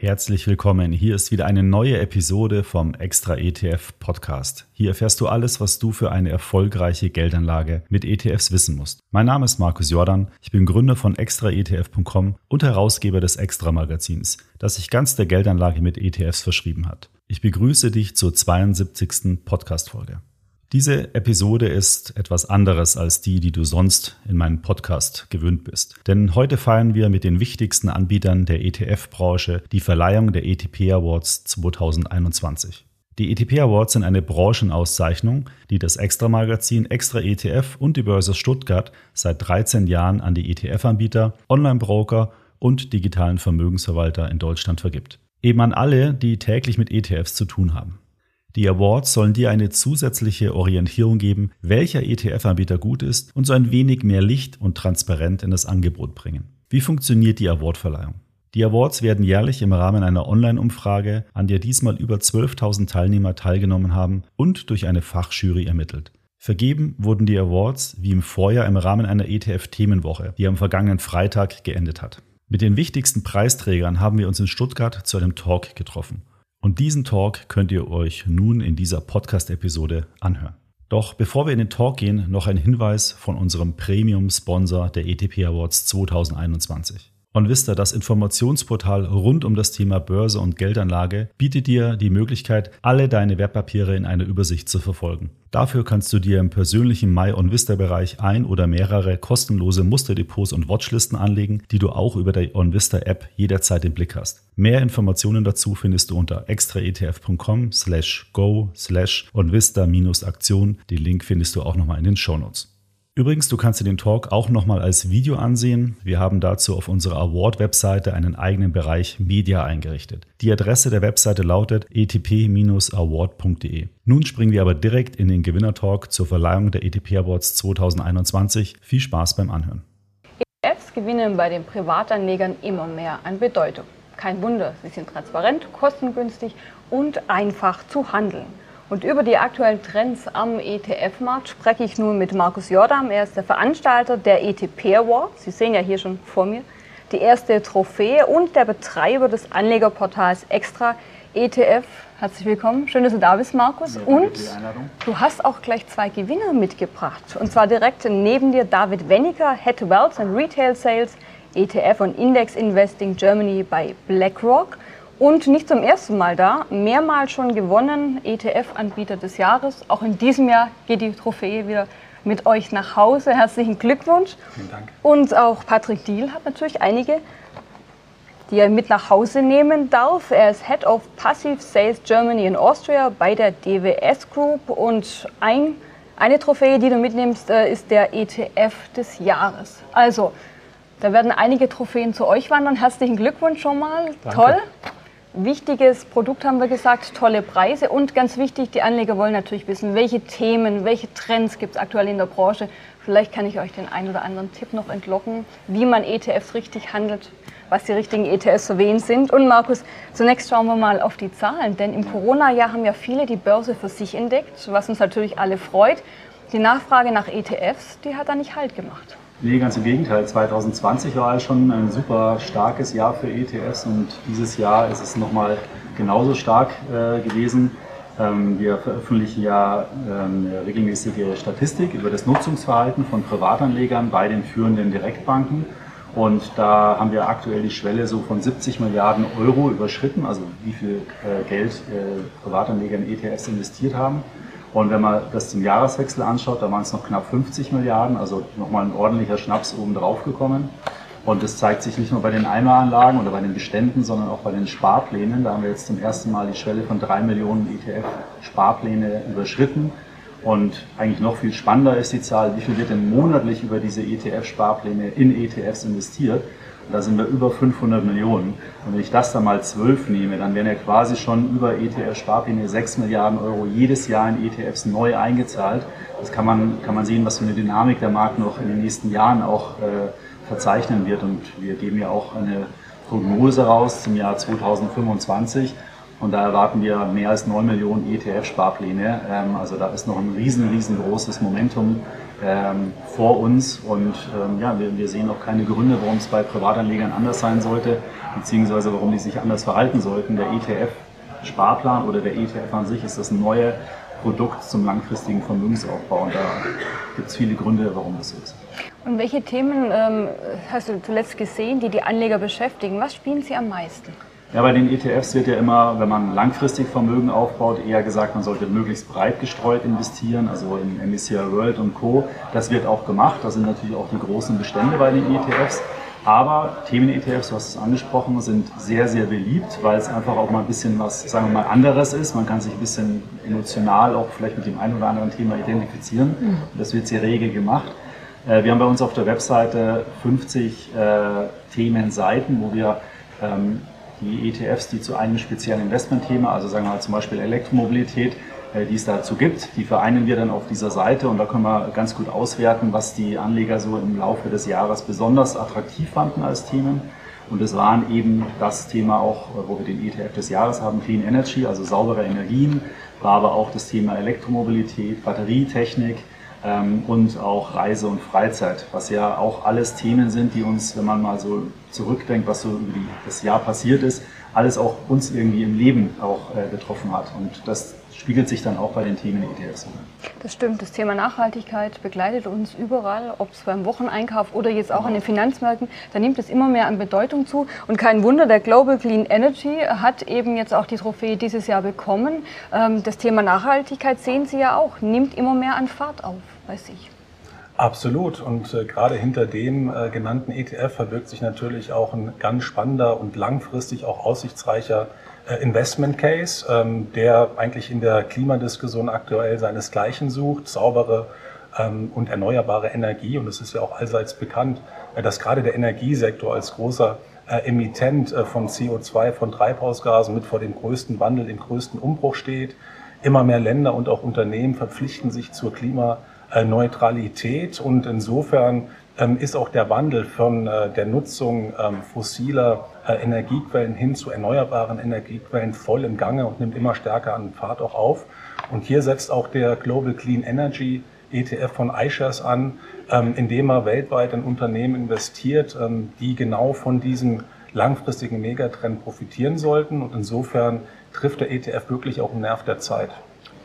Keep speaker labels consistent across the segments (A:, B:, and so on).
A: Herzlich willkommen. Hier ist wieder eine neue Episode vom Extra ETF Podcast. Hier erfährst du alles, was du für eine erfolgreiche Geldanlage mit ETFs wissen musst. Mein Name ist Markus Jordan. Ich bin Gründer von extraetf.com und Herausgeber des Extra Magazins, das sich ganz der Geldanlage mit ETFs verschrieben hat. Ich begrüße dich zur 72. Podcast Folge. Diese Episode ist etwas anderes als die, die du sonst in meinem Podcast gewöhnt bist. Denn heute feiern wir mit den wichtigsten Anbietern der ETF-Branche die Verleihung der ETP Awards 2021. Die ETP Awards sind eine Branchenauszeichnung, die das Extra-Magazin Extra ETF und die Börse Stuttgart seit 13 Jahren an die ETF-Anbieter, Online-Broker und digitalen Vermögensverwalter in Deutschland vergibt. Eben an alle, die täglich mit ETFs zu tun haben. Die Awards sollen dir eine zusätzliche Orientierung geben, welcher ETF-Anbieter gut ist und so ein wenig mehr Licht und Transparenz in das Angebot bringen. Wie funktioniert die Awardverleihung? Die Awards werden jährlich im Rahmen einer Online-Umfrage, an der diesmal über 12.000 Teilnehmer teilgenommen haben, und durch eine Fachjury ermittelt. Vergeben wurden die Awards wie im Vorjahr im Rahmen einer ETF-Themenwoche, die am vergangenen Freitag geendet hat. Mit den wichtigsten Preisträgern haben wir uns in Stuttgart zu einem Talk getroffen. Und diesen Talk könnt ihr euch nun in dieser Podcast-Episode anhören. Doch bevor wir in den Talk gehen, noch ein Hinweis von unserem Premium-Sponsor der ETP Awards 2021. OnVista, das Informationsportal rund um das Thema Börse und Geldanlage, bietet dir die Möglichkeit, alle deine Wertpapiere in einer Übersicht zu verfolgen. Dafür kannst du dir im persönlichen My OnVista-Bereich ein oder mehrere kostenlose Musterdepots und Watchlisten anlegen, die du auch über die OnVista-App jederzeit im Blick hast. Mehr Informationen dazu findest du unter extraetf.com slash go slash OnVista-Aktion. Den Link findest du auch nochmal in den Shownotes. Übrigens, du kannst dir den Talk auch nochmal als Video ansehen. Wir haben dazu auf unserer Award-Webseite einen eigenen Bereich Media eingerichtet. Die Adresse der Webseite lautet etp-award.de. Nun springen wir aber direkt in den Gewinner-Talk zur Verleihung der ETP Awards 2021. Viel Spaß beim Anhören.
B: ETFs gewinnen bei den Privatanlegern immer mehr an Bedeutung. Kein Wunder, sie sind transparent, kostengünstig und einfach zu handeln. Und über die aktuellen Trends am ETF-Markt spreche ich nun mit Markus Jordam. Er ist der Veranstalter der ETP Award. Sie sehen ja hier schon vor mir die erste Trophäe und der Betreiber des Anlegerportals Extra ETF. Herzlich willkommen. Schön, dass du da bist, Markus. Ja, und du hast auch gleich zwei Gewinner mitgebracht. Und zwar direkt neben dir David Wenniger, Head Wealth and Retail Sales, ETF und Index Investing Germany bei BlackRock. Und nicht zum ersten Mal da, mehrmals schon gewonnen, ETF-Anbieter des Jahres. Auch in diesem Jahr geht die Trophäe wieder mit euch nach Hause. Herzlichen Glückwunsch. Vielen Dank. Und auch Patrick Diel hat natürlich einige, die er mit nach Hause nehmen darf. Er ist Head of Passive Sales Germany in Austria bei der DWS Group. Und ein, eine Trophäe, die du mitnimmst, äh, ist der ETF des Jahres. Also, da werden einige Trophäen zu euch wandern. Herzlichen Glückwunsch schon mal. Danke. Toll. Wichtiges Produkt haben wir gesagt, tolle Preise und ganz wichtig, die Anleger wollen natürlich wissen, welche Themen, welche Trends gibt es aktuell in der Branche. Vielleicht kann ich euch den einen oder anderen Tipp noch entlocken, wie man ETFs richtig handelt, was die richtigen ETFs für wen sind. Und Markus, zunächst schauen wir mal auf die Zahlen, denn im Corona-Jahr haben ja viele die Börse für sich entdeckt, was uns natürlich alle freut. Die Nachfrage nach ETFs, die hat da nicht Halt gemacht.
C: Nee, ganz im Gegenteil. 2020 war schon ein super starkes Jahr für ETFs und dieses Jahr ist es nochmal genauso stark äh, gewesen. Ähm, wir veröffentlichen ja ähm, eine regelmäßige Statistik über das Nutzungsverhalten von Privatanlegern bei den führenden Direktbanken. Und da haben wir aktuell die Schwelle so von 70 Milliarden Euro überschritten, also wie viel äh, Geld äh, Privatanleger in ETFs investiert haben. Und wenn man das zum Jahreswechsel anschaut, da waren es noch knapp 50 Milliarden, also nochmal ein ordentlicher Schnaps oben drauf gekommen. Und das zeigt sich nicht nur bei den Einmalanlagen oder bei den Beständen, sondern auch bei den Sparplänen. Da haben wir jetzt zum ersten Mal die Schwelle von drei Millionen ETF-Sparpläne überschritten. Und eigentlich noch viel spannender ist die Zahl, wie viel wird denn monatlich über diese ETF-Sparpläne in ETFs investiert. Da sind wir über 500 Millionen. Und wenn ich das dann mal 12 nehme, dann werden ja quasi schon über ETF-Sparpläne 6 Milliarden Euro jedes Jahr in ETFs neu eingezahlt. Das kann man, kann man sehen, was für eine Dynamik der Markt noch in den nächsten Jahren auch äh, verzeichnen wird. Und wir geben ja auch eine Prognose raus zum Jahr 2025. Und da erwarten wir mehr als 9 Millionen ETF-Sparpläne. Ähm, also da ist noch ein riesen, riesengroßes Momentum
A: ähm, vor uns und ähm, ja, wir, wir, sehen auch keine Gründe, warum es bei Privatanlegern anders sein sollte, beziehungsweise warum die sich anders verhalten sollten. Der ETF-Sparplan oder der ETF an sich ist das neue Produkt zum langfristigen Vermögensaufbau und da gibt es viele Gründe, warum das so ist.
B: Und welche Themen ähm, hast du zuletzt gesehen, die die Anleger beschäftigen? Was spielen sie am meisten?
A: Ja, bei den ETFs wird ja immer, wenn man langfristig Vermögen aufbaut, eher gesagt, man sollte möglichst breit gestreut investieren, also in MSCI World und Co. Das wird auch gemacht. Da sind natürlich auch die großen Bestände bei den ETFs. Aber Themen-ETFs, du hast es angesprochen, sind sehr, sehr beliebt, weil es einfach auch mal ein bisschen was, sagen wir mal, anderes ist. Man kann sich ein bisschen emotional auch vielleicht mit dem einen oder anderen Thema identifizieren. Mhm. Das wird sehr rege gemacht. Äh, wir haben bei uns auf der Webseite 50 äh, Themenseiten, wo wir ähm, die ETFs, die zu einem speziellen Investmentthema, also sagen wir mal zum Beispiel Elektromobilität, äh, die es dazu gibt, die vereinen wir dann auf dieser Seite und da können wir ganz gut auswerten, was die Anleger so im Laufe des Jahres besonders attraktiv fanden als Themen. Und es waren eben das Thema auch, wo wir den ETF des Jahres haben, Clean Energy, also saubere Energien, war aber auch das Thema Elektromobilität, Batterietechnik, und auch Reise und Freizeit, was ja auch alles Themen sind, die uns, wenn man mal so zurückdenkt, was so über das Jahr passiert ist, alles auch uns irgendwie im Leben auch äh, betroffen hat. Und das spiegelt sich dann auch bei den Themen ETFs.
B: Das stimmt. Das Thema Nachhaltigkeit begleitet uns überall, ob es beim Wocheneinkauf oder jetzt auch an den Finanzmärkten. Da nimmt es immer mehr an Bedeutung zu. Und kein Wunder, der Global Clean Energy hat eben jetzt auch die Trophäe dieses Jahr bekommen. Ähm, das Thema Nachhaltigkeit sehen Sie ja auch, nimmt immer mehr an Fahrt auf bei sich.
D: Absolut. Und äh, gerade hinter dem äh, genannten ETF verbirgt sich natürlich auch ein ganz spannender und langfristig auch aussichtsreicher äh, Investment Case, ähm, der eigentlich in der Klimadiskussion aktuell seinesgleichen sucht, saubere ähm, und erneuerbare Energie. Und es ist ja auch allseits bekannt, äh, dass gerade der Energiesektor als großer äh, Emittent äh, von CO2, von Treibhausgasen mit vor dem größten Wandel, dem größten Umbruch steht. Immer mehr Länder und auch Unternehmen verpflichten sich zur Klima äh, Neutralität und insofern ist auch der Wandel von äh, der Nutzung ähm, fossiler äh, Energiequellen hin zu erneuerbaren Energiequellen voll im Gange und nimmt immer stärker an Fahrt auch auf. Und hier setzt auch der Global Clean Energy ETF von iShares an, ähm, indem er weltweit in Unternehmen investiert, die genau von diesem langfristigen Megatrend profitieren sollten. Und insofern trifft der ETF wirklich auch einen Nerv der Zeit.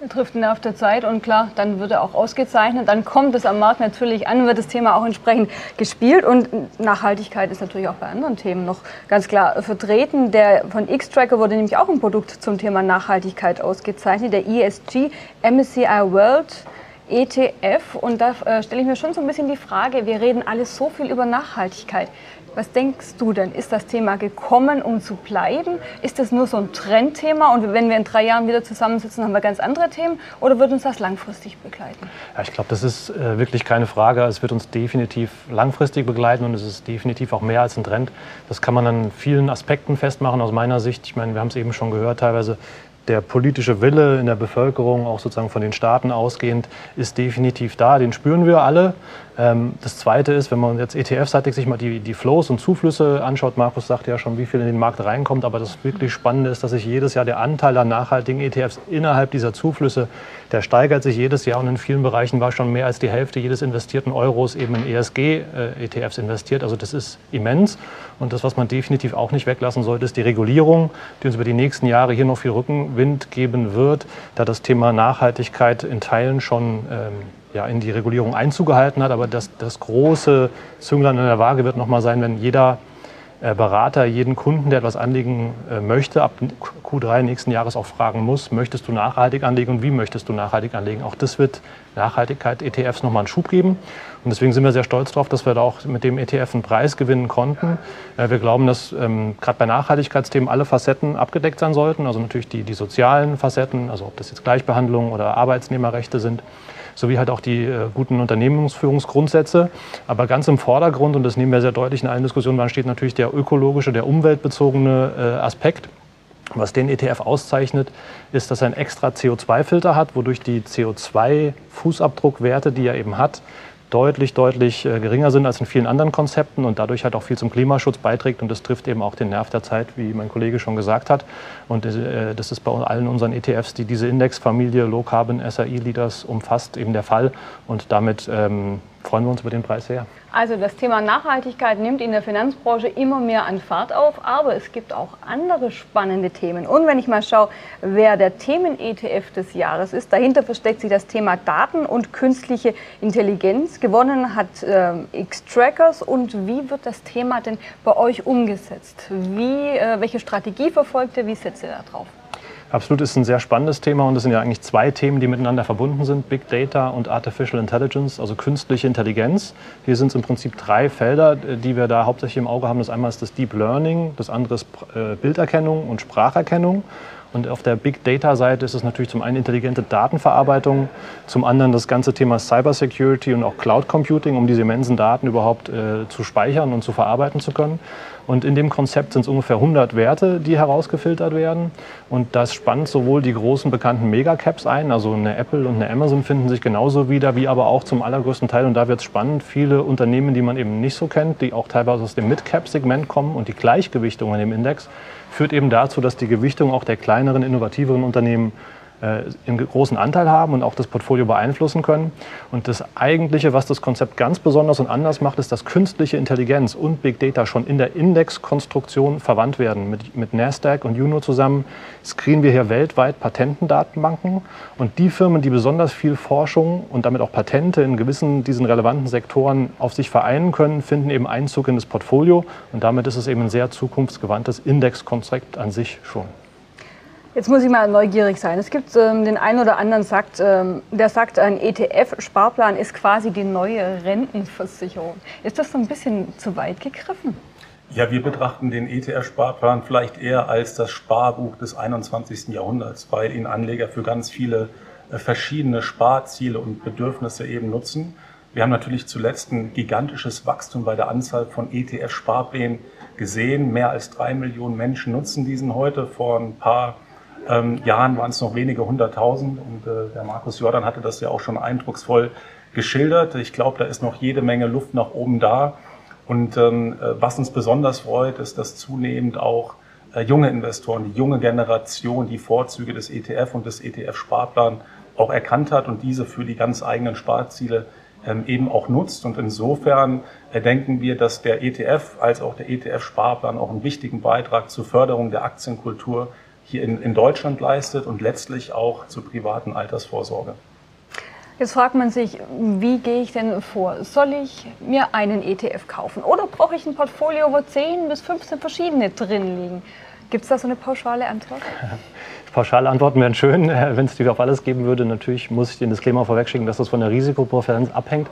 B: Trifft den Nerv der Zeit und klar, dann wird er auch ausgezeichnet. Dann kommt es am Markt natürlich an, wird das Thema auch entsprechend gespielt. Und Nachhaltigkeit ist natürlich auch bei anderen Themen noch ganz klar vertreten. Der von X-Tracker wurde nämlich auch ein Produkt zum Thema Nachhaltigkeit ausgezeichnet, der ESG MSCI World. ETF und da äh, stelle ich mir schon so ein bisschen die Frage, wir reden alles so viel über Nachhaltigkeit. Was denkst du denn? Ist das Thema gekommen, um zu bleiben? Ist das nur so ein Trendthema und wenn wir in drei Jahren wieder zusammensitzen, haben wir ganz andere Themen oder wird uns das langfristig begleiten?
E: Ja, ich glaube, das ist äh, wirklich keine Frage. Es wird uns definitiv langfristig begleiten und es ist definitiv auch mehr als ein Trend. Das kann man an vielen Aspekten festmachen aus meiner Sicht. Ich meine, wir haben es eben schon gehört, teilweise der politische Wille in der Bevölkerung, auch sozusagen von den Staaten ausgehend, ist definitiv da. Den spüren wir alle. Ähm, das Zweite ist, wenn man jetzt ETF-seitig sich mal die, die Flows und Zuflüsse anschaut, Markus sagte ja schon, wie viel in den Markt reinkommt, aber das wirklich Spannende ist, dass sich jedes Jahr der Anteil an nachhaltigen ETFs innerhalb dieser Zuflüsse, der steigert sich jedes Jahr und in vielen Bereichen war schon mehr als die Hälfte jedes investierten Euros eben in ESG-ETFs äh, investiert. Also das ist immens und das, was man definitiv auch nicht weglassen sollte, ist die Regulierung, die uns über die nächsten Jahre hier noch viel Rückenwind geben wird, da das Thema Nachhaltigkeit in Teilen schon ähm, ja, in die Regulierung Einzug gehalten hat. Aber das, das große Zünglein in der Waage wird nochmal sein, wenn jeder Berater jeden Kunden, der etwas anlegen äh, möchte, ab Q3 nächsten Jahres auch fragen muss, möchtest du nachhaltig anlegen und wie möchtest du nachhaltig anlegen. Auch das wird Nachhaltigkeit ETFs nochmal einen Schub geben. Und deswegen sind wir sehr stolz darauf, dass wir da auch mit dem ETF einen Preis gewinnen konnten. Äh, wir glauben, dass ähm, gerade bei Nachhaltigkeitsthemen alle Facetten abgedeckt sein sollten. Also natürlich die, die sozialen Facetten, also ob das jetzt Gleichbehandlung oder Arbeitsnehmerrechte sind sowie halt auch die äh, guten Unternehmensführungsgrundsätze. Aber ganz im Vordergrund, und das nehmen wir sehr deutlich in allen Diskussionen wahr, steht natürlich der ökologische, der umweltbezogene äh, Aspekt. Was den ETF auszeichnet, ist, dass er einen extra CO2-Filter hat, wodurch die CO2-Fußabdruckwerte, die er eben hat, deutlich, deutlich äh, geringer sind als in vielen anderen Konzepten und dadurch halt auch viel zum Klimaschutz beiträgt. Und das trifft eben auch den Nerv der Zeit, wie mein Kollege schon gesagt hat. Und äh, das ist bei allen unseren ETFs, die diese Indexfamilie Low Carbon SRI Leaders umfasst, eben der Fall. Und damit ähm, freuen wir uns über den Preis sehr.
B: Also das Thema Nachhaltigkeit nimmt in der Finanzbranche immer mehr an Fahrt auf, aber es gibt auch andere spannende Themen. Und wenn ich mal schaue, wer der Themen-ETF des Jahres ist, dahinter versteckt sich das Thema Daten und künstliche Intelligenz. Gewonnen hat äh, X-Trackers und wie wird das Thema denn bei euch umgesetzt? Wie, äh, welche Strategie verfolgt ihr? Wie setzt ihr da drauf?
E: Absolut ist ein sehr spannendes Thema und es sind ja eigentlich zwei Themen, die miteinander verbunden sind: Big Data und Artificial Intelligence, also künstliche Intelligenz. Hier sind es im Prinzip drei Felder, die wir da hauptsächlich im Auge haben. Das einmal ist das Deep Learning, das andere ist äh, Bilderkennung und Spracherkennung. Und auf der Big Data-Seite ist es natürlich zum einen intelligente Datenverarbeitung, zum anderen das ganze Thema Cybersecurity und auch Cloud Computing, um diese immensen Daten überhaupt äh, zu speichern und zu verarbeiten zu können. Und in dem Konzept sind es ungefähr 100 Werte, die herausgefiltert werden. Und das spannt sowohl die großen bekannten Megacaps ein, also eine Apple und eine Amazon finden sich genauso wieder, wie aber auch zum allergrößten Teil, und da wird es spannend, viele Unternehmen, die man eben nicht so kennt, die auch teilweise aus dem Mid-Cap-Segment kommen und die Gleichgewichtung in dem Index führt eben dazu, dass die Gewichtung auch der kleineren, innovativeren Unternehmen einen großen Anteil haben und auch das Portfolio beeinflussen können. Und das Eigentliche, was das Konzept ganz besonders und anders macht, ist, dass künstliche Intelligenz und Big Data schon in der Indexkonstruktion verwandt werden. Mit, mit NASDAQ und Juno zusammen screenen wir hier weltweit Patentendatenbanken. Und die Firmen, die besonders viel Forschung und damit auch Patente in gewissen diesen relevanten Sektoren auf sich vereinen können, finden eben Einzug in das Portfolio. Und damit ist es eben ein sehr zukunftsgewandtes Indexkonzept an sich schon.
B: Jetzt muss ich mal neugierig sein. Es gibt ähm, den einen oder anderen, sagt, ähm, der sagt, ein ETF-Sparplan ist quasi die neue Rentenversicherung. Ist das so ein bisschen zu weit gegriffen?
D: Ja, wir betrachten den ETF-Sparplan vielleicht eher als das Sparbuch des 21. Jahrhunderts, weil ihn Anleger für ganz viele äh, verschiedene Sparziele und Bedürfnisse eben nutzen. Wir haben natürlich zuletzt ein gigantisches Wachstum bei der Anzahl von ETF-Sparplänen gesehen. Mehr als drei Millionen Menschen nutzen diesen heute. Vor ein paar ähm, Jahren waren es noch wenige hunderttausend und äh, der Markus Jordan hatte das ja auch schon eindrucksvoll geschildert. Ich glaube, da ist noch jede Menge Luft nach oben da. Und ähm, äh, was uns besonders freut, ist, dass zunehmend auch äh, junge Investoren, die junge Generation, die Vorzüge des ETF und des ETF-Sparplan auch erkannt hat und diese für die ganz eigenen Sparziele ähm, eben auch nutzt. Und insofern äh, denken wir, dass der ETF als auch der ETF-Sparplan auch einen wichtigen Beitrag zur Förderung der Aktienkultur hier in, in Deutschland leistet und letztlich auch zur privaten Altersvorsorge.
B: Jetzt fragt man sich, wie gehe ich denn vor? Soll ich mir einen ETF kaufen oder brauche ich ein Portfolio, wo 10 bis 15 verschiedene drin liegen? Gibt es da so eine pauschale Antwort?
E: Pauschale Antworten wären schön, wenn es die auf alles geben würde. Natürlich muss ich den Disclaimer vorwegschicken, dass das von der Risikopräferenz abhängt.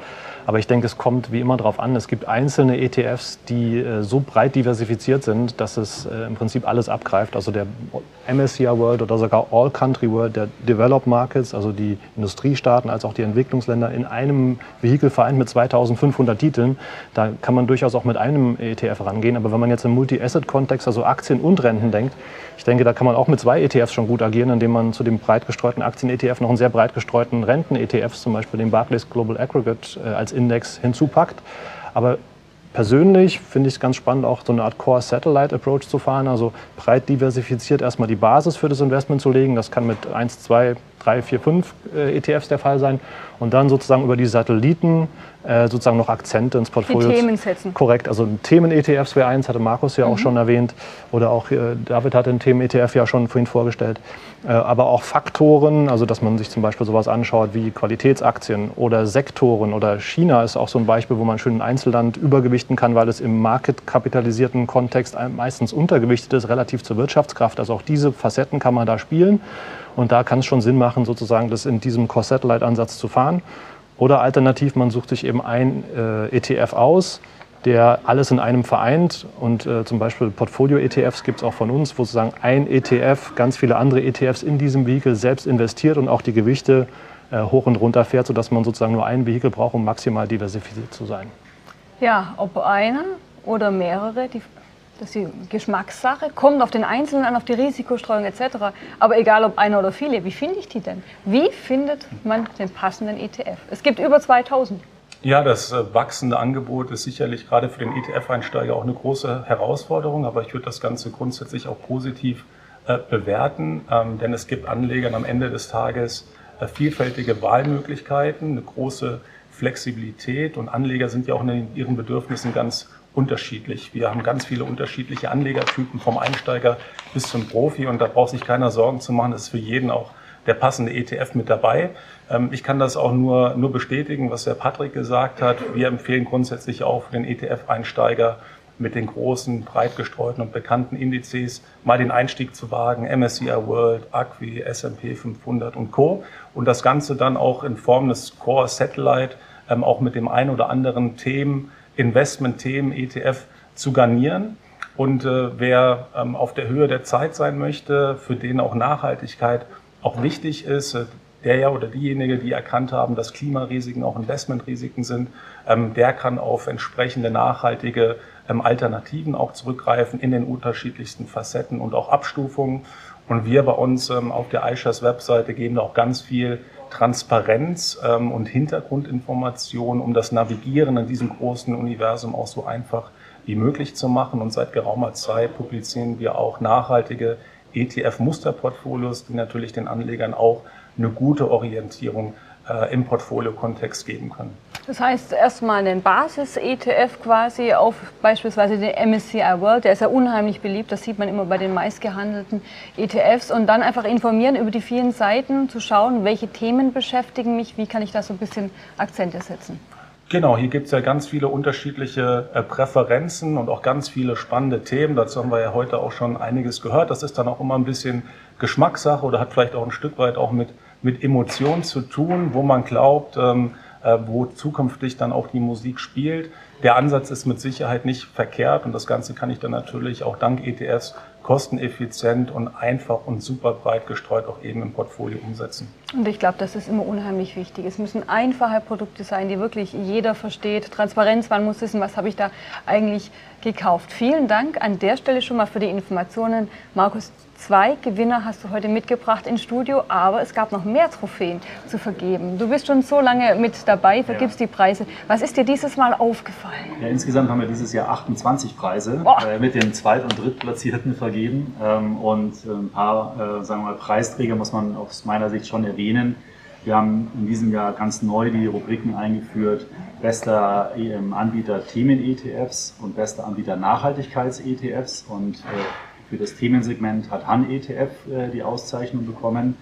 E: Aber ich denke, es kommt wie immer darauf an. Es gibt einzelne ETFs, die äh, so breit diversifiziert sind, dass es äh, im Prinzip alles abgreift. Also der MSCI World oder sogar All Country World, der Developed Markets, also die Industriestaaten als auch die Entwicklungsländer in einem Vehikel vereint mit 2500 Titeln. Da kann man durchaus auch mit einem ETF rangehen. Aber wenn man jetzt im Multi-Asset-Kontext, also Aktien und Renten denkt, ich denke, da kann man auch mit zwei ETFs schon gut agieren, indem man zu dem breit gestreuten Aktien-ETF noch einen sehr breit gestreuten Renten-ETF, zum Beispiel den Barclays Global Aggregate, äh, als Index hinzupackt. Aber persönlich finde ich es ganz spannend, auch so eine Art Core-Satellite-Approach zu fahren, also breit diversifiziert erstmal die Basis für das Investment zu legen. Das kann mit 1, 2, 3, 4, 5 ETFs der Fall sein. Und dann sozusagen über die Satelliten äh, sozusagen noch Akzente ins Portfolio.
B: Die Themen setzen.
E: Korrekt, also Themen-ETFs wäre eins, hatte Markus ja mhm. auch schon erwähnt. Oder auch äh, David hat den Themen-ETF ja schon vorhin vorgestellt. Äh, aber auch Faktoren, also dass man sich zum Beispiel sowas anschaut wie Qualitätsaktien oder Sektoren oder China ist auch so ein Beispiel, wo man schön ein Einzelland übergewichten kann, weil es im marketkapitalisierten Kontext meistens untergewichtet ist, relativ zur Wirtschaftskraft. Also auch diese Facetten kann man da spielen. Und da kann es schon Sinn machen, sozusagen das in diesem Core-Satellite-Ansatz zu fahren. Oder alternativ, man sucht sich eben ein äh, ETF aus, der alles in einem vereint. Und äh, zum Beispiel Portfolio-ETFs gibt es auch von uns, wo sozusagen ein ETF ganz viele andere ETFs in diesem Vehikel selbst investiert und auch die Gewichte äh, hoch und runter fährt, sodass man sozusagen nur ein Vehikel braucht, um maximal diversifiziert zu sein.
B: Ja, ob einer oder mehrere, die das ist die Geschmackssache, kommt auf den Einzelnen an, auf die Risikostreuung etc. Aber egal ob einer oder viele, wie finde ich die denn? Wie findet man den passenden ETF? Es gibt über 2000.
D: Ja, das äh, wachsende Angebot ist sicherlich gerade für den ETF-Einsteiger auch eine große Herausforderung, aber ich würde das Ganze grundsätzlich auch positiv äh, bewerten, ähm, denn es gibt Anlegern am Ende des Tages äh, vielfältige Wahlmöglichkeiten, eine große Flexibilität und Anleger sind ja auch in ihren Bedürfnissen ganz unterschiedlich. Wir haben ganz viele unterschiedliche Anlegertypen vom Einsteiger bis zum Profi und da braucht sich keiner Sorgen zu machen, das ist für jeden auch der passende ETF mit dabei. Ähm, ich kann das auch nur, nur bestätigen, was der Patrick gesagt hat. Wir empfehlen grundsätzlich auch für den ETF-Einsteiger mit den großen, breit gestreuten und bekannten Indizes mal den Einstieg zu wagen. MSCI World, Acqui, S&P 500 und Co. Und das Ganze dann auch in Form des Core Satellite ähm, auch mit dem ein oder anderen Themen, Investment-Themen, ETF zu garnieren. Und äh, wer ähm, auf der Höhe der Zeit sein möchte, für den auch Nachhaltigkeit auch wichtig ist, äh, der ja oder diejenige, die erkannt haben, dass Klimarisiken auch Investmentrisiken sind, ähm, der kann auf entsprechende nachhaltige ähm, Alternativen auch zurückgreifen in den unterschiedlichsten Facetten und auch Abstufungen. Und wir bei uns ähm, auf der iShares Webseite geben da auch ganz viel Transparenz und Hintergrundinformationen, um das Navigieren in diesem großen Universum auch so einfach wie möglich zu machen. Und seit geraumer Zeit publizieren wir auch nachhaltige ETF-Musterportfolios, die natürlich den Anlegern auch eine gute Orientierung äh, im Portfolio-Kontext geben können.
B: Das heißt erstmal einen Basis-ETF quasi auf beispielsweise den MSCI World, der ist ja unheimlich beliebt, das sieht man immer bei den meistgehandelten ETFs und dann einfach informieren über die vielen Seiten, zu schauen, welche Themen beschäftigen mich, wie kann ich da so ein bisschen Akzente setzen.
D: Genau, hier gibt es ja ganz viele unterschiedliche äh, Präferenzen und auch ganz viele spannende Themen. Dazu haben wir ja heute auch schon einiges gehört. Das ist dann auch immer ein bisschen Geschmackssache oder hat vielleicht auch ein Stück weit auch mit, mit Emotionen zu tun, wo man glaubt, ähm, äh, wo zukünftig dann auch die Musik spielt. Der Ansatz ist mit Sicherheit nicht verkehrt und das Ganze kann ich dann natürlich auch dank ETFs kosteneffizient und einfach und super breit gestreut auch eben im Portfolio umsetzen.
B: Und ich glaube, das ist immer unheimlich wichtig. Es müssen einfache Produkte sein, die wirklich jeder versteht. Transparenz, man muss wissen, was habe ich da eigentlich gekauft. Vielen Dank an der Stelle schon mal für die Informationen, Markus. Zwei Gewinner hast du heute mitgebracht ins Studio, aber es gab noch mehr Trophäen zu vergeben. Du bist schon so lange mit dabei, vergibst ja. die Preise. Was ist dir dieses Mal aufgefallen?
A: Ja, insgesamt haben wir dieses Jahr 28 Preise äh, mit den Zweit- und Drittplatzierten vergeben. Ähm, und äh, ein paar, äh, sagen wir mal, Preisträger muss man aus meiner Sicht schon erwähnen. Wir haben in diesem Jahr ganz neu die Rubriken eingeführt, bester ähm, Anbieter Themen-ETFs und bester Anbieter Nachhaltigkeits-ETFs. Und äh, für das Themensegment hat Han ETF die Auszeichnung bekommen,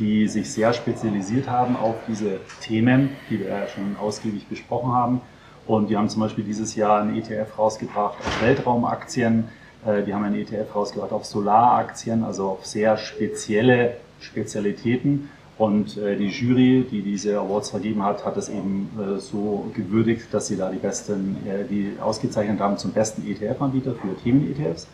A: die sich sehr spezialisiert haben auf diese Themen, die wir ja schon ausgiebig besprochen haben. Und die haben zum Beispiel dieses Jahr einen ETF rausgebracht auf Weltraumaktien, die haben einen ETF rausgebracht auf Solaraktien, also auf sehr spezielle Spezialitäten. Und äh, die Jury, die diese Awards vergeben hat, hat es eben so gewürdigt, dass sie da die besten, die ausgezeichnet haben zum besten ETF-Anbieter für Themen-ETFs.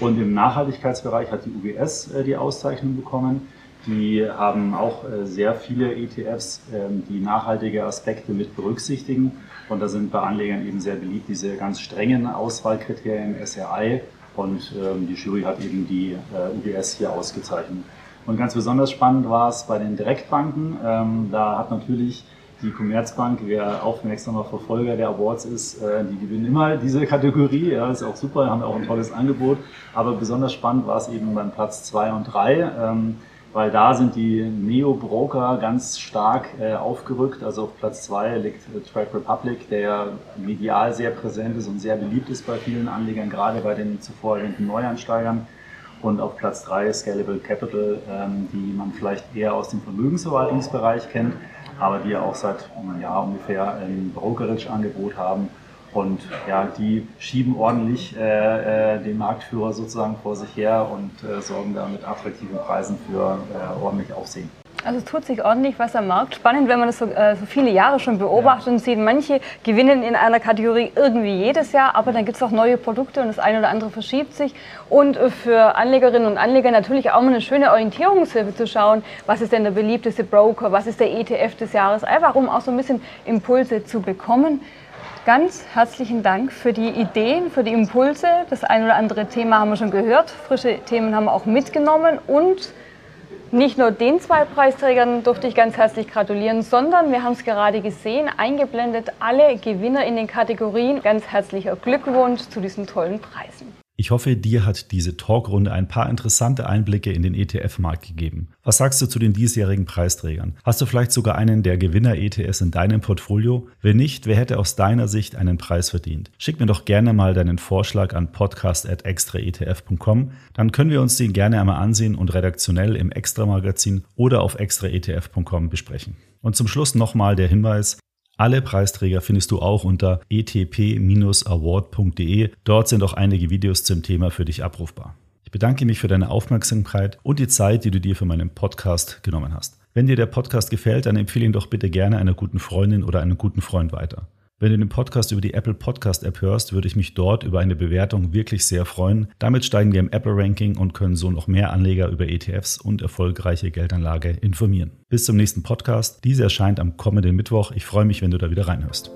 A: Und im Nachhaltigkeitsbereich hat die UBS äh, die Auszeichnung bekommen. Die haben auch äh, sehr viele ETFs, ähm, die nachhaltige Aspekte mit berücksichtigen. Und da sind bei Anlegern eben sehr beliebt diese ganz strengen Auswahlkriterien SRI. Und ähm, die Jury hat eben die äh, UBS hier ausgezeichnet. Und ganz besonders spannend war es bei den Direktbanken. Ähm, da hat natürlich die Commerzbank, wer aufmerksamer Verfolger der Awards ist, äh, die gewinnen immer diese Kategorie. Ja, ist auch super, haben auch ein tolles Angebot. Aber besonders spannend war es eben beim Platz 2 und 3, ähm, weil da sind die Neo-Broker ganz stark äh, aufgerückt. Also auf Platz 2 liegt Track Republic, der medial sehr präsent ist und sehr beliebt ist bei vielen Anlegern, gerade bei den zuvor erwähnten Neuansteigern. Und auf Platz 3 Scalable Capital, ähm, die man vielleicht eher aus dem Vermögensverwaltungsbereich kennt aber die ja auch seit einem Jahr ungefähr ein Brokerage-Angebot haben. Und ja, die schieben ordentlich äh, äh, den Marktführer sozusagen vor sich her und äh, sorgen da mit attraktiven Preisen für äh, ordentlich Aufsehen.
B: Also es tut sich ordentlich was am Markt. Spannend, wenn man das so, äh, so viele Jahre schon beobachtet ja. und sieht, manche gewinnen in einer Kategorie irgendwie jedes Jahr, aber dann gibt es auch neue Produkte und das eine oder andere verschiebt sich. Und äh, für Anlegerinnen und Anleger natürlich auch mal eine schöne Orientierungshilfe zu schauen, was ist denn der beliebteste Broker, was ist der ETF des Jahres, einfach um auch so ein bisschen Impulse zu bekommen. Ganz herzlichen Dank für die Ideen, für die Impulse. Das ein oder andere Thema haben wir schon gehört, frische Themen haben wir auch mitgenommen und Nicht nur den zwei Preisträgern durfte ich ganz herzlich gratulieren, sondern wir haben es gerade gesehen, eingeblendet alle Gewinner in den Kategorien. Ganz herzlicher Glückwunsch zu diesen tollen Preisen.
A: Ich hoffe, dir hat diese Talkrunde ein paar interessante Einblicke in den ETF-Markt gegeben. Was sagst du zu den diesjährigen Preisträgern? Hast du vielleicht sogar einen der Gewinner-ETFs in deinem Portfolio? Wenn nicht, wer hätte aus deiner Sicht einen Preis verdient? Schick mir doch gerne mal deinen Vorschlag an podcast.extraetf.com. Dann können wir uns den gerne einmal ansehen und redaktionell im Extra-Magazin oder auf extraetf.com besprechen. Und zum Schluss nochmal der Hinweis, alle Preisträger findest du auch unter etp-award.de. Dort sind auch einige Videos zum Thema für dich abrufbar. Ich bedanke mich für deine Aufmerksamkeit und die Zeit, die du dir für meinen Podcast genommen hast. Wenn dir der Podcast gefällt, dann empfehle ihn doch bitte gerne einer guten Freundin oder einem guten Freund weiter. Wenn du den Podcast über die Apple Podcast App hörst, würde ich mich dort über eine Bewertung wirklich sehr freuen. Damit steigen wir im Apple Ranking und können so noch mehr Anleger über ETFs und erfolgreiche Geldanlage informieren. Bis zum nächsten Podcast. Diese erscheint am kommenden Mittwoch. Ich freue mich, wenn du da wieder reinhörst.